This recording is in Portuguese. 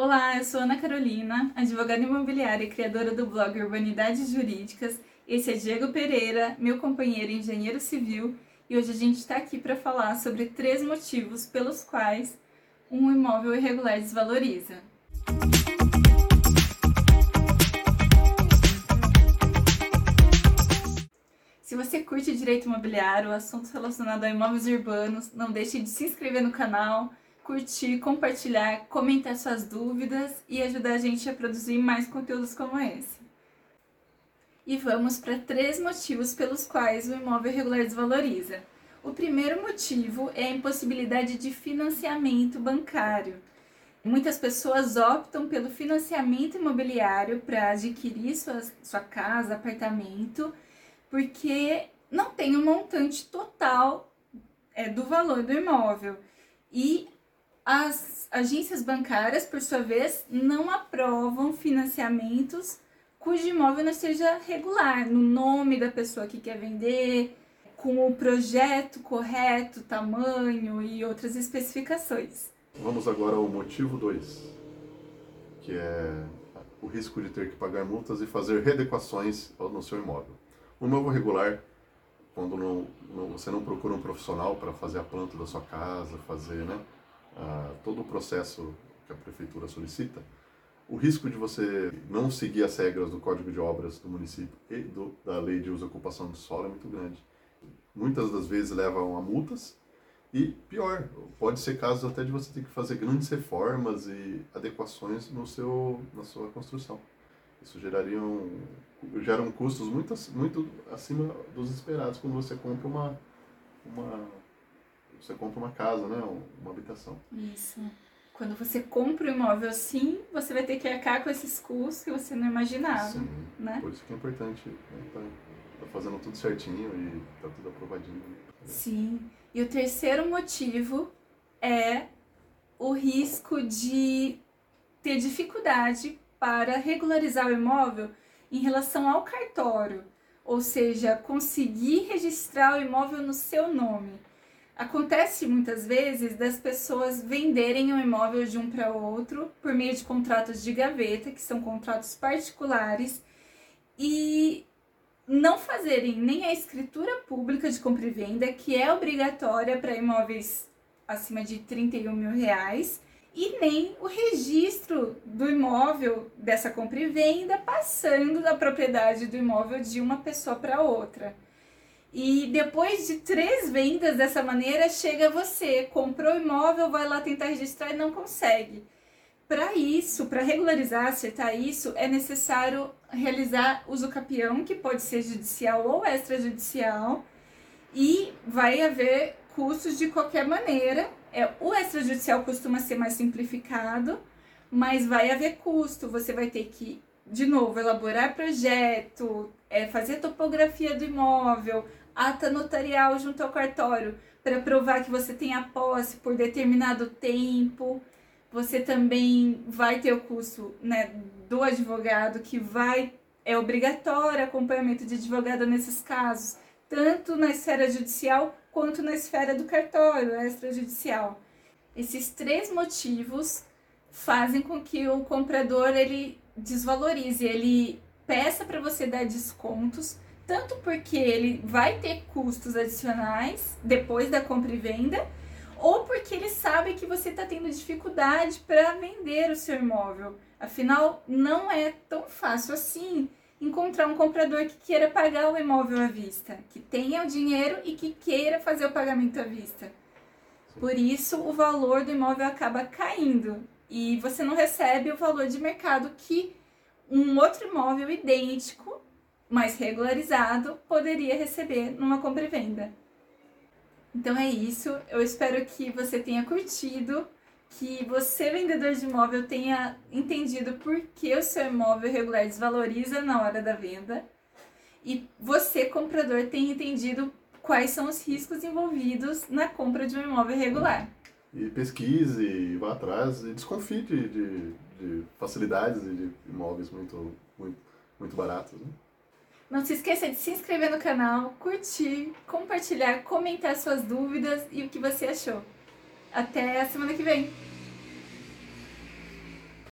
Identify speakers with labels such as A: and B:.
A: Olá, eu sou Ana Carolina, advogada imobiliária e criadora do blog Urbanidades Jurídicas. Esse é Diego Pereira, meu companheiro engenheiro civil, e hoje a gente está aqui para falar sobre três motivos pelos quais um imóvel irregular desvaloriza. Se você curte direito imobiliário, assuntos relacionados a imóveis urbanos, não deixe de se inscrever no canal curtir, compartilhar, comentar suas dúvidas e ajudar a gente a produzir mais conteúdos como esse. E vamos para três motivos pelos quais o imóvel irregular desvaloriza. O primeiro motivo é a impossibilidade de financiamento bancário. Muitas pessoas optam pelo financiamento imobiliário para adquirir sua, sua casa, apartamento, porque não tem o um montante total é, do valor do imóvel. E as agências bancárias, por sua vez, não aprovam financiamentos cujo imóvel não seja regular, no nome da pessoa que quer vender, com o projeto correto, tamanho e outras especificações.
B: Vamos agora ao motivo 2, que é o risco de ter que pagar multas e fazer readequações no seu imóvel. O imóvel regular, quando não, não, você não procura um profissional para fazer a planta da sua casa, fazer, né? Todo o processo que a prefeitura solicita, o risco de você não seguir as regras do Código de Obras do município e do, da Lei de Uso e Ocupação do Solo é muito grande. Muitas das vezes levam a multas e, pior, pode ser caso até de você ter que fazer grandes reformas e adequações no seu, na sua construção. Isso geraria um, geram custos muito, muito acima dos esperados quando você compra uma, uma você compra uma casa, né? Uma habitação.
A: Isso. Quando você compra um imóvel assim, você vai ter que arcar com esses custos que você não imaginava. Sim, né?
B: Por isso que é importante né? tá, tá fazendo tudo certinho e tá tudo aprovadinho. Né?
A: Sim. E o terceiro motivo é o risco de ter dificuldade para regularizar o imóvel em relação ao cartório, ou seja, conseguir registrar o imóvel no seu nome. Acontece muitas vezes das pessoas venderem o imóvel de um para outro por meio de contratos de gaveta, que são contratos particulares, e não fazerem nem a escritura pública de compra e venda, que é obrigatória para imóveis acima de 31 mil reais, e nem o registro do imóvel dessa compra e venda passando da propriedade do imóvel de uma pessoa para outra. E depois de três vendas dessa maneira, chega você, comprou o imóvel, vai lá tentar registrar e não consegue. Para isso, para regularizar, acertar isso, é necessário realizar uso capião, que pode ser judicial ou extrajudicial, e vai haver custos de qualquer maneira. É, o extrajudicial costuma ser mais simplificado, mas vai haver custo. Você vai ter que, de novo, elaborar projeto, é, fazer topografia do imóvel, ata notarial junto ao cartório para provar que você tem a posse por determinado tempo. Você também vai ter o custo né, do advogado, que vai é obrigatório acompanhamento de advogado nesses casos, tanto na esfera judicial quanto na esfera do cartório extrajudicial. Esses três motivos fazem com que o comprador ele desvalorize, ele peça para você dar descontos tanto porque ele vai ter custos adicionais depois da compra e venda, ou porque ele sabe que você está tendo dificuldade para vender o seu imóvel. Afinal, não é tão fácil assim encontrar um comprador que queira pagar o imóvel à vista, que tenha o dinheiro e que queira fazer o pagamento à vista. Por isso, o valor do imóvel acaba caindo e você não recebe o valor de mercado que um outro imóvel idêntico mais regularizado poderia receber numa compra e venda. Então é isso. Eu espero que você tenha curtido, que você, vendedor de imóvel, tenha entendido por que o seu imóvel regular desvaloriza na hora da venda. E você, comprador, tenha entendido quais são os riscos envolvidos na compra de um imóvel regular.
B: E pesquise, vá atrás e desconfie de, de, de facilidades e de imóveis muito, muito, muito baratos. Né?
A: Não se esqueça de se inscrever no canal, curtir, compartilhar, comentar suas dúvidas e o que você achou. Até a semana que vem!